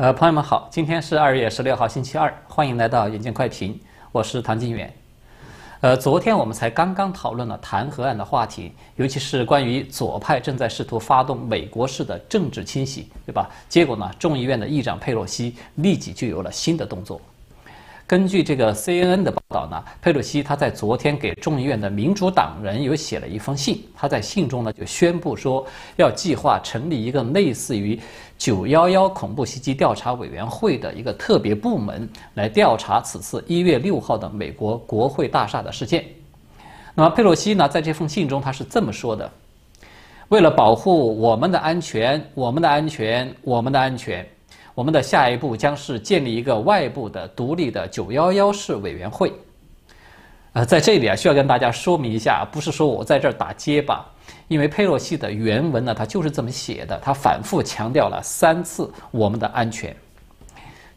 呃，朋友们好，今天是二月十六号，星期二，欢迎来到眼见快评，我是唐金远。呃，昨天我们才刚刚讨论了弹劾案的话题，尤其是关于左派正在试图发动美国式的政治清洗，对吧？结果呢，众议院的议长佩洛西立即就有了新的动作。根据这个 CNN 的报道呢，佩洛西他在昨天给众议院的民主党人有写了一封信，他在信中呢就宣布说要计划成立一个类似于九幺幺恐怖袭击调查委员会的一个特别部门，来调查此次一月六号的美国国会大厦的事件。那么佩洛西呢在这封信中他是这么说的：为了保护我们的安全，我们的安全，我们的安全。我们的下一步将是建立一个外部的独立的九幺幺式委员会。呃，在这里啊，需要跟大家说明一下，不是说我在这儿打结巴，因为佩洛西的原文呢，他就是这么写的，他反复强调了三次我们的安全，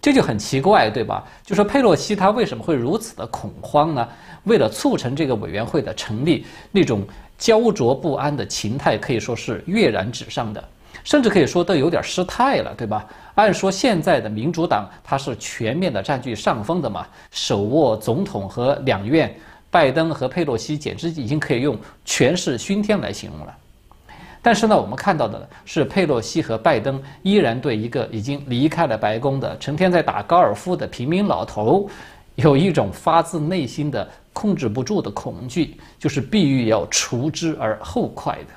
这就很奇怪，对吧？就说佩洛西他为什么会如此的恐慌呢？为了促成这个委员会的成立，那种焦灼不安的情态可以说是跃然纸上的。甚至可以说都有点失态了，对吧？按说现在的民主党它是全面的占据上风的嘛，手握总统和两院，拜登和佩洛西简直已经可以用权势熏天来形容了。但是呢，我们看到的是佩洛西和拜登依然对一个已经离开了白宫的、成天在打高尔夫的平民老头，有一种发自内心的控制不住的恐惧，就是必须要除之而后快的。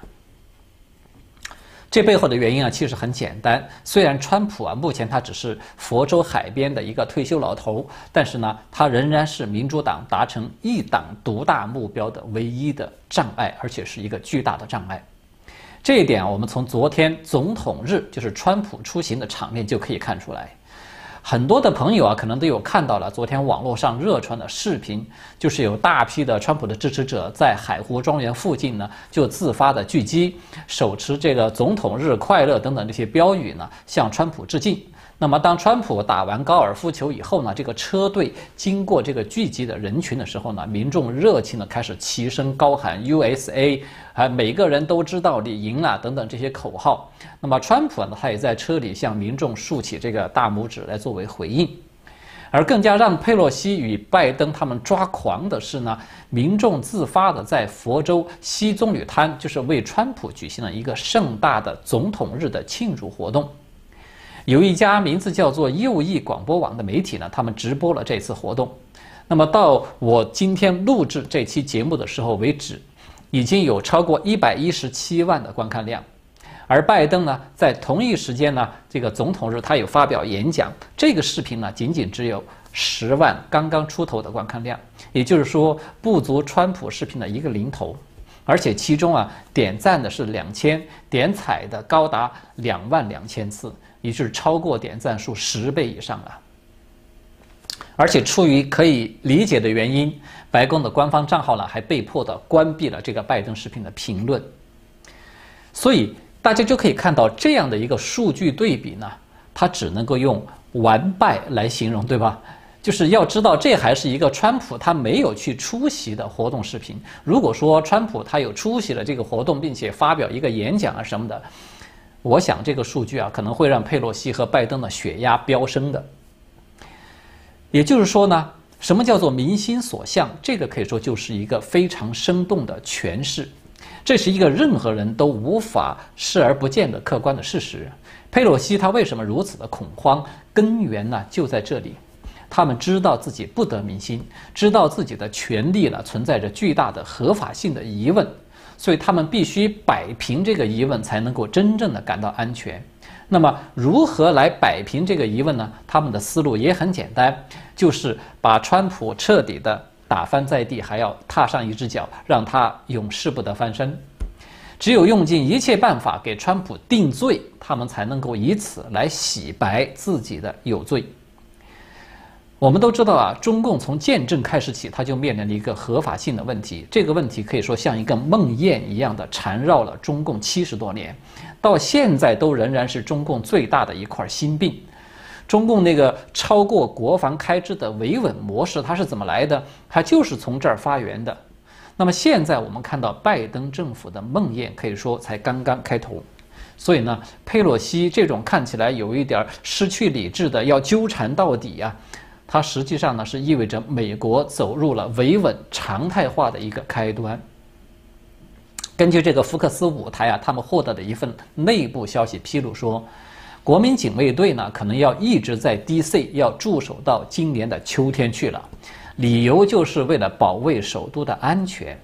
这背后的原因啊，其实很简单。虽然川普啊，目前他只是佛州海边的一个退休老头，但是呢，他仍然是民主党达成一党独大目标的唯一的障碍，而且是一个巨大的障碍。这一点，我们从昨天总统日，就是川普出行的场面就可以看出来。很多的朋友啊，可能都有看到了昨天网络上热传的视频，就是有大批的川普的支持者在海湖庄园附近呢，就自发的聚集，手持这个“总统日快乐”等等这些标语呢，向川普致敬。那么，当川普打完高尔夫球以后呢，这个车队经过这个聚集的人群的时候呢，民众热情的开始齐声高喊 “USA”，啊，每个人都知道你赢了等等这些口号。那么，川普呢，他也在车里向民众竖起这个大拇指来作为回应。而更加让佩洛西与拜登他们抓狂的是呢，民众自发的在佛州西棕榈滩，就是为川普举行了一个盛大的总统日的庆祝活动。有一家名字叫做右翼广播网的媒体呢，他们直播了这次活动。那么到我今天录制这期节目的时候为止，已经有超过一百一十七万的观看量。而拜登呢，在同一时间呢，这个总统日他有发表演讲，这个视频呢，仅仅只有十万刚刚出头的观看量，也就是说不足川普视频的一个零头。而且其中啊，点赞的是两千，点彩的高达两万两千次。也就是超过点赞数十倍以上了，而且出于可以理解的原因，白宫的官方账号呢还被迫的关闭了这个拜登视频的评论。所以大家就可以看到这样的一个数据对比呢，它只能够用完败来形容，对吧？就是要知道这还是一个川普他没有去出席的活动视频。如果说川普他有出席了这个活动，并且发表一个演讲啊什么的。我想这个数据啊，可能会让佩洛西和拜登的血压飙升的。也就是说呢，什么叫做民心所向？这个可以说就是一个非常生动的诠释，这是一个任何人都无法视而不见的客观的事实。佩洛西他为什么如此的恐慌？根源呢就在这里，他们知道自己不得民心，知道自己的权利呢存在着巨大的合法性的疑问。所以他们必须摆平这个疑问，才能够真正的感到安全。那么，如何来摆平这个疑问呢？他们的思路也很简单，就是把川普彻底的打翻在地，还要踏上一只脚，让他永世不得翻身。只有用尽一切办法给川普定罪，他们才能够以此来洗白自己的有罪。我们都知道啊，中共从建政开始起，它就面临了一个合法性的问题。这个问题可以说像一个梦魇一样的缠绕了中共七十多年，到现在都仍然是中共最大的一块心病。中共那个超过国防开支的维稳模式，它是怎么来的？它就是从这儿发源的。那么现在我们看到拜登政府的梦魇，可以说才刚刚开头。所以呢，佩洛西这种看起来有一点失去理智的要纠缠到底啊，它实际上呢是意味着美国走入了维稳常态化的一个开端。根据这个福克斯五台啊，他们获得的一份内部消息披露说，国民警卫队呢可能要一直在 D.C. 要驻守到今年的秋天去了，理由就是为了保卫首都的安全。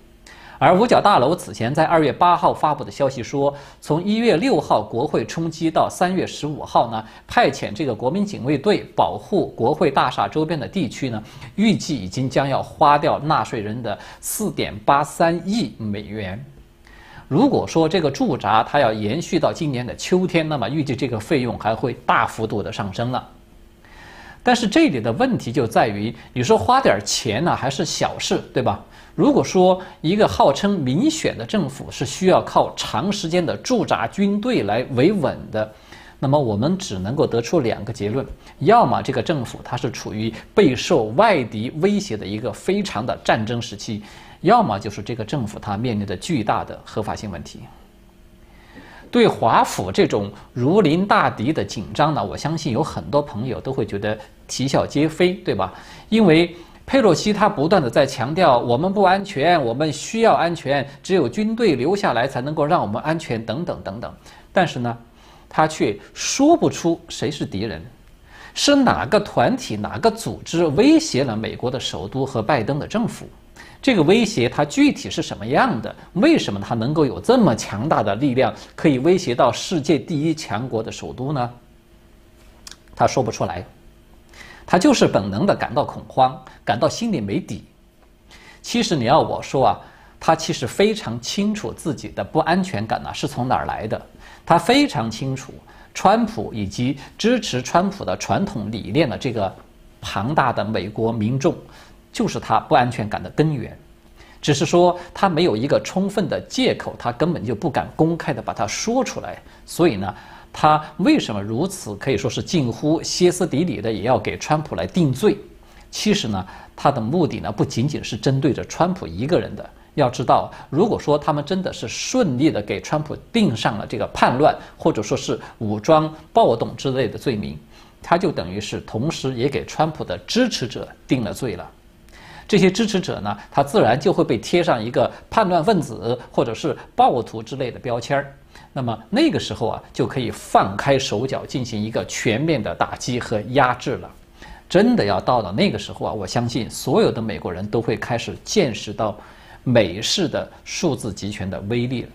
而五角大楼此前在二月八号发布的消息说，从一月六号国会冲击到三月十五号呢，派遣这个国民警卫队保护国会大厦周边的地区呢，预计已经将要花掉纳税人的四点八三亿美元。如果说这个驻扎它要延续到今年的秋天，那么预计这个费用还会大幅度的上升了。但是这里的问题就在于，你说花点钱呢，还是小事，对吧？如果说一个号称民选的政府是需要靠长时间的驻扎军队来维稳的，那么我们只能够得出两个结论：要么这个政府它是处于备受外敌威胁的一个非常的战争时期，要么就是这个政府它面临着巨大的合法性问题。对华府这种如临大敌的紧张呢，我相信有很多朋友都会觉得啼笑皆非，对吧？因为。佩洛西他不断的在强调，我们不安全，我们需要安全，只有军队留下来才能够让我们安全，等等等等。但是呢，他却说不出谁是敌人，是哪个团体、哪个组织威胁了美国的首都和拜登的政府？这个威胁它具体是什么样的？为什么它能够有这么强大的力量，可以威胁到世界第一强国的首都呢？他说不出来。他就是本能的感到恐慌，感到心里没底。其实你要我说啊，他其实非常清楚自己的不安全感呢是从哪儿来的。他非常清楚，川普以及支持川普的传统理念的这个庞大的美国民众，就是他不安全感的根源。只是说他没有一个充分的借口，他根本就不敢公开的把它说出来。所以呢。他为什么如此可以说是近乎歇斯底里的，也要给川普来定罪？其实呢，他的目的呢不仅仅是针对着川普一个人的。要知道，如果说他们真的是顺利的给川普定上了这个叛乱或者说是武装暴动之类的罪名，他就等于是同时也给川普的支持者定了罪了。这些支持者呢，他自然就会被贴上一个叛乱分子或者是暴徒之类的标签儿。那么那个时候啊，就可以放开手脚进行一个全面的打击和压制了。真的要到了那个时候啊，我相信所有的美国人都会开始见识到美式的数字集权的威力了。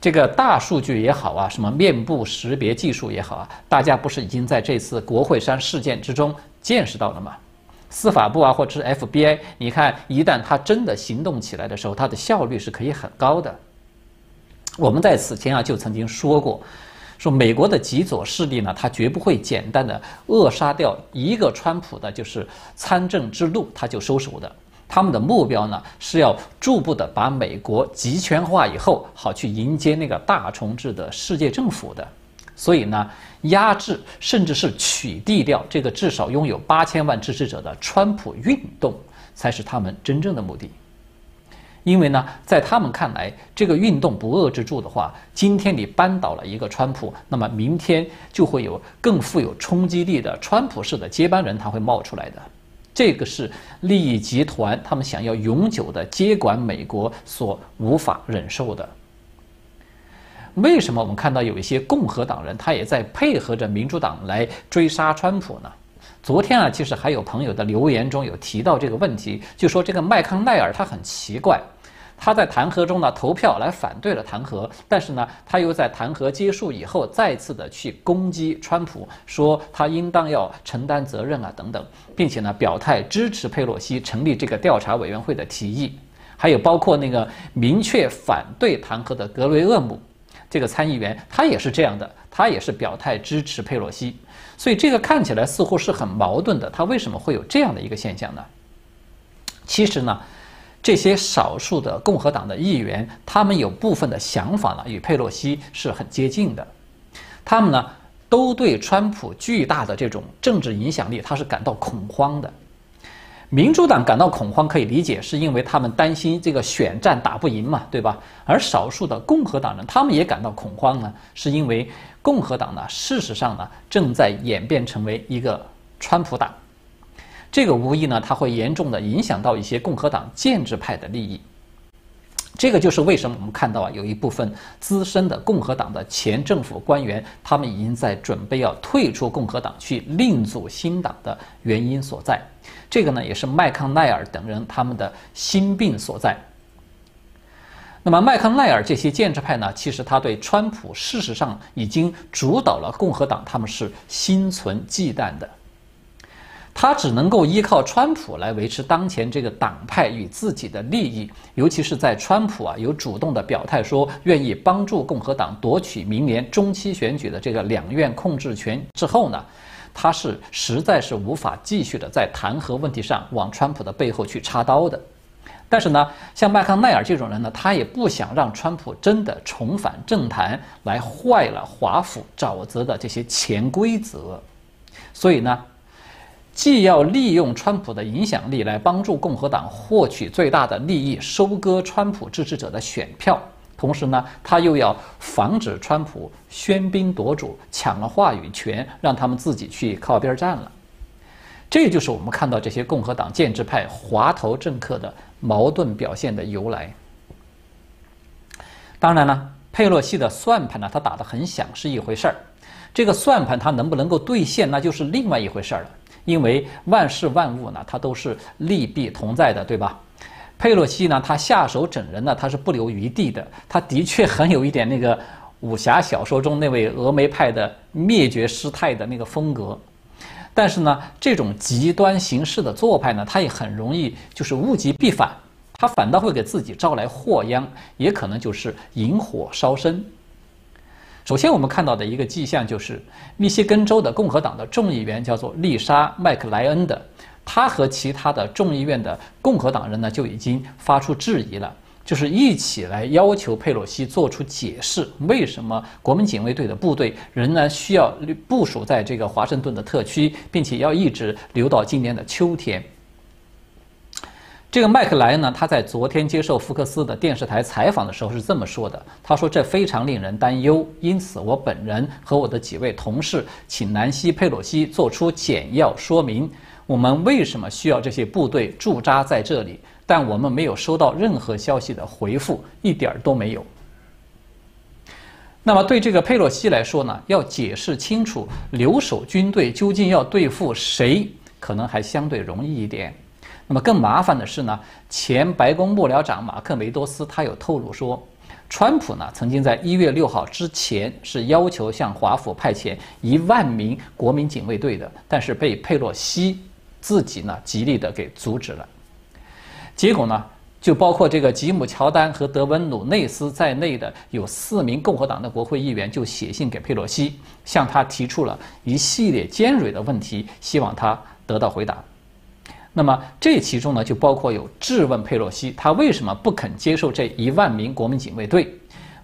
这个大数据也好啊，什么面部识别技术也好啊，大家不是已经在这次国会山事件之中见识到了吗？司法部啊，或者是 FBI，你看，一旦他真的行动起来的时候，他的效率是可以很高的。我们在此前啊就曾经说过，说美国的极左势力呢，他绝不会简单的扼杀掉一个川普的，就是参政之路，他就收手的。他们的目标呢是要逐步的把美国集权化以后，好去迎接那个大重置的世界政府的。所以呢，压制甚至是取缔掉这个至少拥有八千万支持者的川普运动，才是他们真正的目的。因为呢，在他们看来，这个运动不遏制住的话，今天你扳倒了一个川普，那么明天就会有更富有冲击力的川普式的接班人，他会冒出来的。这个是利益集团他们想要永久的接管美国所无法忍受的。为什么我们看到有一些共和党人他也在配合着民主党来追杀川普呢？昨天啊，其实还有朋友的留言中有提到这个问题，就说这个麦康奈尔他很奇怪，他在弹劾中呢投票来反对了弹劾，但是呢他又在弹劾结束以后再次的去攻击川普，说他应当要承担责任啊等等，并且呢表态支持佩洛西成立这个调查委员会的提议，还有包括那个明确反对弹劾的格雷厄姆这个参议员，他也是这样的，他也是表态支持佩洛西。所以这个看起来似乎是很矛盾的，他为什么会有这样的一个现象呢？其实呢，这些少数的共和党的议员，他们有部分的想法呢，与佩洛西是很接近的。他们呢，都对川普巨大的这种政治影响力，他是感到恐慌的。民主党感到恐慌可以理解，是因为他们担心这个选战打不赢嘛，对吧？而少数的共和党人他们也感到恐慌呢，是因为共和党呢，事实上呢，正在演变成为一个川普党，这个无疑呢，它会严重的影响到一些共和党建制派的利益。这个就是为什么我们看到啊，有一部分资深的共和党的前政府官员，他们已经在准备要退出共和党去另组新党的原因所在。这个呢，也是麦康奈尔等人他们的心病所在。那么麦康奈尔这些建制派呢，其实他对川普事实上已经主导了共和党，他们是心存忌惮的。他只能够依靠川普来维持当前这个党派与自己的利益，尤其是在川普啊有主动的表态说愿意帮助共和党夺取明年中期选举的这个两院控制权之后呢，他是实在是无法继续的在弹劾问题上往川普的背后去插刀的。但是呢，像麦康奈尔这种人呢，他也不想让川普真的重返政坛来坏了华府沼泽的这些潜规则，所以呢。既要利用川普的影响力来帮助共和党获取最大的利益，收割川普支持者的选票，同时呢，他又要防止川普喧宾夺主，抢了话语权，让他们自己去靠边站了。这就是我们看到这些共和党建制派滑头政客的矛盾表现的由来。当然了，佩洛西的算盘呢，他打得很响是一回事儿，这个算盘他能不能够兑现，那就是另外一回事儿了。因为万事万物呢，它都是利弊同在的，对吧？佩洛西呢，他下手整人呢，他是不留余地的。他的确很有一点那个武侠小说中那位峨眉派的灭绝师太的那个风格。但是呢，这种极端形式的做派呢，他也很容易就是物极必反，他反倒会给自己招来祸殃，也可能就是引火烧身。首先，我们看到的一个迹象就是，密歇根州的共和党的众议员叫做丽莎·麦克莱恩的，他和其他的众议院的共和党人呢就已经发出质疑了，就是一起来要求佩洛西做出解释，为什么国民警卫队的部队仍然需要部署在这个华盛顿的特区，并且要一直留到今年的秋天。这个麦克莱恩呢，他在昨天接受福克斯的电视台采访的时候是这么说的：“他说这非常令人担忧，因此我本人和我的几位同事请南希·佩洛西做出简要说明，我们为什么需要这些部队驻扎在这里，但我们没有收到任何消息的回复，一点儿都没有。那么对这个佩洛西来说呢，要解释清楚留守军队究竟要对付谁，可能还相对容易一点。”那么更麻烦的是呢，前白宫幕僚长马克梅多斯他有透露说，川普呢曾经在一月六号之前是要求向华府派遣一万名国民警卫队的，但是被佩洛西自己呢极力的给阻止了。结果呢，就包括这个吉姆乔丹和德文努内斯在内的有四名共和党的国会议员就写信给佩洛西，向他提出了一系列尖锐的问题，希望他得到回答。那么这其中呢，就包括有质问佩洛西，他为什么不肯接受这一万名国民警卫队？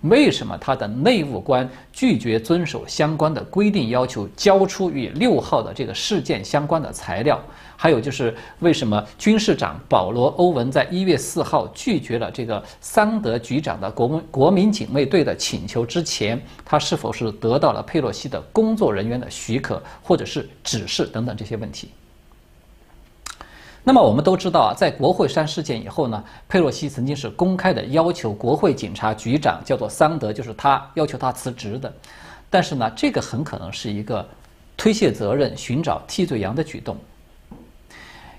为什么他的内务官拒绝遵守相关的规定要求，交出与六号的这个事件相关的材料？还有就是为什么军事长保罗·欧文在一月四号拒绝了这个桑德局长的国国民警卫队的请求之前，他是否是得到了佩洛西的工作人员的许可或者是指示等等这些问题？那么我们都知道啊，在国会山事件以后呢，佩洛西曾经是公开的要求国会警察局长叫做桑德，就是他要求他辞职的。但是呢，这个很可能是一个推卸责任、寻找替罪羊的举动。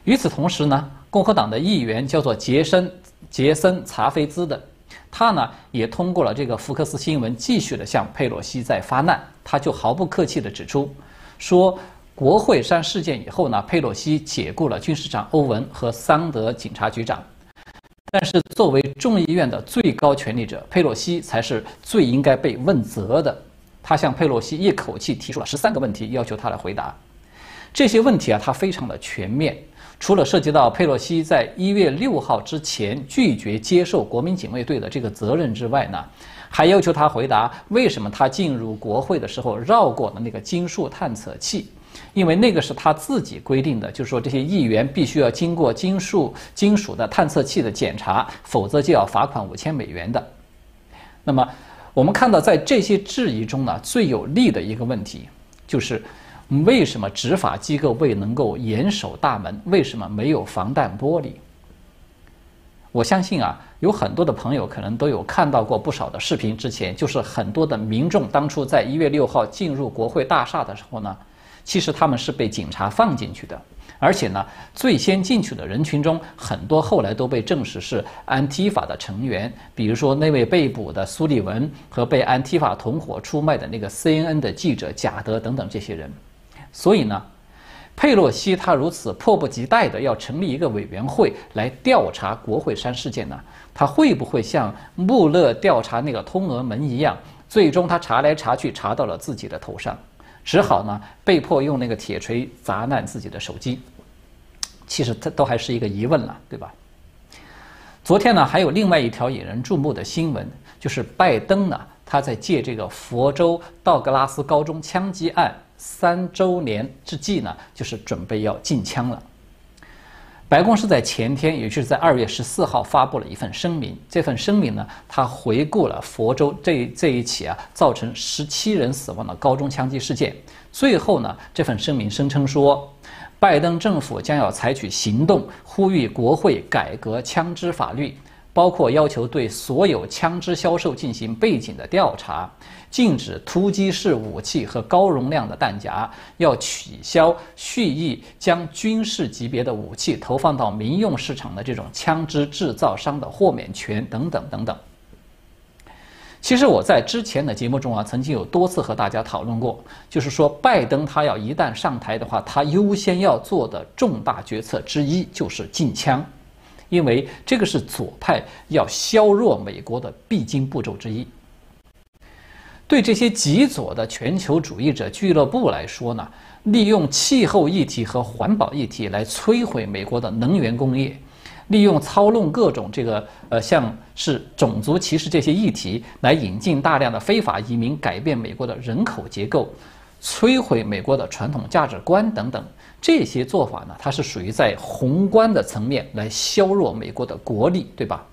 与此同时呢，共和党的议员叫做杰森杰森查菲兹的，他呢也通过了这个福克斯新闻，继续的向佩洛西在发难。他就毫不客气的指出说。国会山事件以后呢，佩洛西解雇了军事长欧文和桑德警察局长，但是作为众议院的最高权力者，佩洛西才是最应该被问责的。他向佩洛西一口气提出了十三个问题，要求他来回答。这些问题啊，他非常的全面，除了涉及到佩洛西在一月六号之前拒绝接受国民警卫队的这个责任之外呢，还要求他回答为什么他进入国会的时候绕过了那个金属探测器。因为那个是他自己规定的，就是说这些议员必须要经过金属金属的探测器的检查，否则就要罚款五千美元的。那么我们看到，在这些质疑中呢，最有利的一个问题就是。为什么执法机构未能够严守大门？为什么没有防弹玻璃？我相信啊，有很多的朋友可能都有看到过不少的视频。之前就是很多的民众当初在一月六号进入国会大厦的时候呢，其实他们是被警察放进去的，而且呢，最先进去的人群中很多后来都被证实是安提法的成员，比如说那位被捕的苏利文和被安提法同伙出卖的那个 CNN 的记者贾德等等这些人。所以呢，佩洛西他如此迫不及待的要成立一个委员会来调查国会山事件呢，他会不会像穆勒调查那个通俄门一样，最终他查来查去查到了自己的头上，只好呢被迫用那个铁锤砸烂自己的手机？其实这都还是一个疑问了，对吧？昨天呢还有另外一条引人注目的新闻，就是拜登呢他在借这个佛州道格拉斯高中枪击案。三周年之际呢，就是准备要禁枪了。白宫是在前天，也就是在二月十四号发布了一份声明。这份声明呢，它回顾了佛州这这一起啊造成十七人死亡的高中枪击事件。最后呢，这份声明声称说，拜登政府将要采取行动，呼吁国会改革枪支法律。包括要求对所有枪支销售进行背景的调查，禁止突击式武器和高容量的弹夹，要取消蓄意将军事级别的武器投放到民用市场的这种枪支制造商的豁免权等等等等。其实我在之前的节目中啊，曾经有多次和大家讨论过，就是说拜登他要一旦上台的话，他优先要做的重大决策之一就是禁枪。因为这个是左派要削弱美国的必经步骤之一。对这些极左的全球主义者俱乐部来说呢，利用气候议题和环保议题来摧毁美国的能源工业，利用操弄各种这个呃像是种族歧视这些议题来引进大量的非法移民，改变美国的人口结构，摧毁美国的传统价值观等等。这些做法呢，它是属于在宏观的层面来削弱美国的国力，对吧？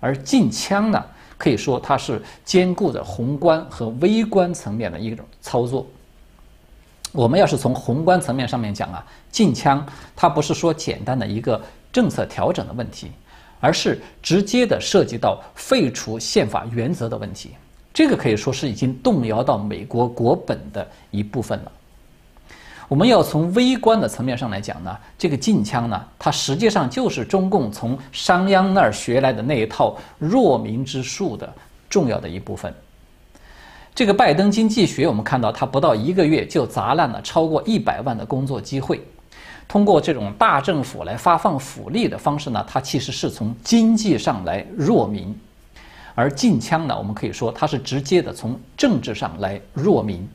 而禁枪呢，可以说它是兼顾着宏观和微观层面的一种操作。我们要是从宏观层面上面讲啊，禁枪它不是说简单的一个政策调整的问题，而是直接的涉及到废除宪法原则的问题。这个可以说是已经动摇到美国国本的一部分了。我们要从微观的层面上来讲呢，这个禁枪呢，它实际上就是中共从商鞅那儿学来的那一套弱民之术的重要的一部分。这个拜登经济学，我们看到他不到一个月就砸烂了超过一百万的工作机会，通过这种大政府来发放福利的方式呢，它其实是从经济上来弱民，而禁枪呢，我们可以说它是直接的从政治上来弱民。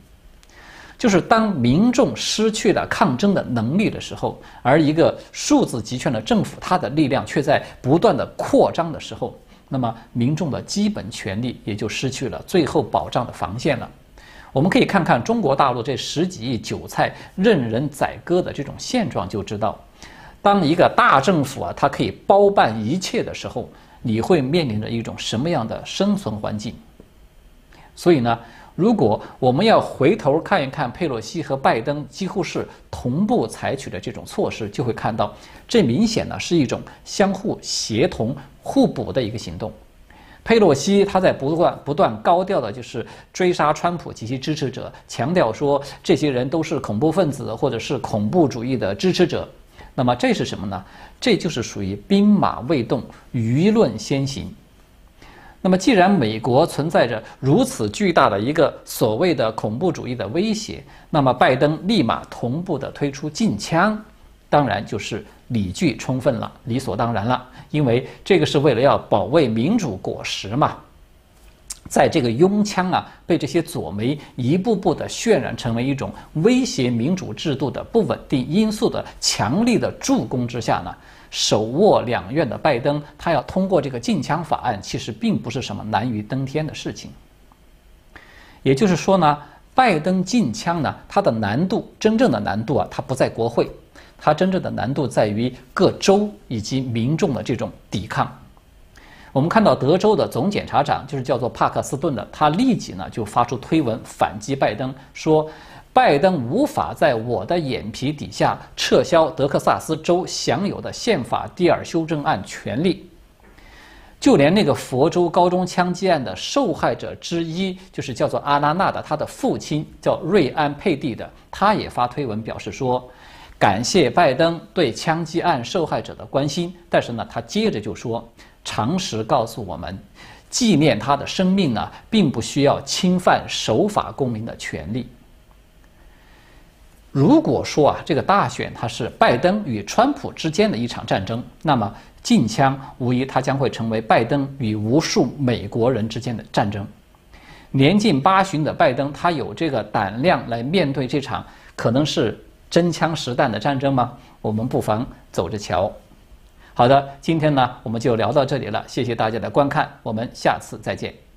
就是当民众失去了抗争的能力的时候，而一个数字集权的政府，它的力量却在不断的扩张的时候，那么民众的基本权利也就失去了最后保障的防线了。我们可以看看中国大陆这十几亿韭菜任人宰割的这种现状，就知道，当一个大政府啊，它可以包办一切的时候，你会面临着一种什么样的生存环境？所以呢？如果我们要回头看一看佩洛西和拜登几乎是同步采取的这种措施，就会看到，这明显呢是一种相互协同、互补的一个行动。佩洛西他在不断不断高调的就是追杀川普及其支持者，强调说这些人都是恐怖分子或者是恐怖主义的支持者。那么这是什么呢？这就是属于兵马未动，舆论先行。那么，既然美国存在着如此巨大的一个所谓的恐怖主义的威胁，那么拜登立马同步的推出禁枪，当然就是理据充分了，理所当然了，因为这个是为了要保卫民主果实嘛。在这个拥枪啊被这些左媒一步步的渲染成为一种威胁民主制度的不稳定因素的强力的助攻之下呢。手握两院的拜登，他要通过这个禁枪法案，其实并不是什么难于登天的事情。也就是说呢，拜登禁枪呢，它的难度真正的难度啊，它不在国会，它真正的难度在于各州以及民众的这种抵抗。我们看到德州的总检察长就是叫做帕克斯顿的，他立即呢就发出推文反击拜登，说拜登无法在我的眼皮底下撤销德克萨斯州享有的宪法第二修正案权利。就连那个佛州高中枪击案的受害者之一，就是叫做阿拉纳的，他的父亲叫瑞安佩蒂的，他也发推文表示说，感谢拜登对枪击案受害者的关心，但是呢，他接着就说。常识告诉我们，纪念他的生命呢，并不需要侵犯守法公民的权利。如果说啊，这个大选它是拜登与川普之间的一场战争，那么禁枪无疑它将会成为拜登与无数美国人之间的战争。年近八旬的拜登，他有这个胆量来面对这场可能是真枪实弹的战争吗？我们不妨走着瞧。好的，今天呢我们就聊到这里了，谢谢大家的观看，我们下次再见。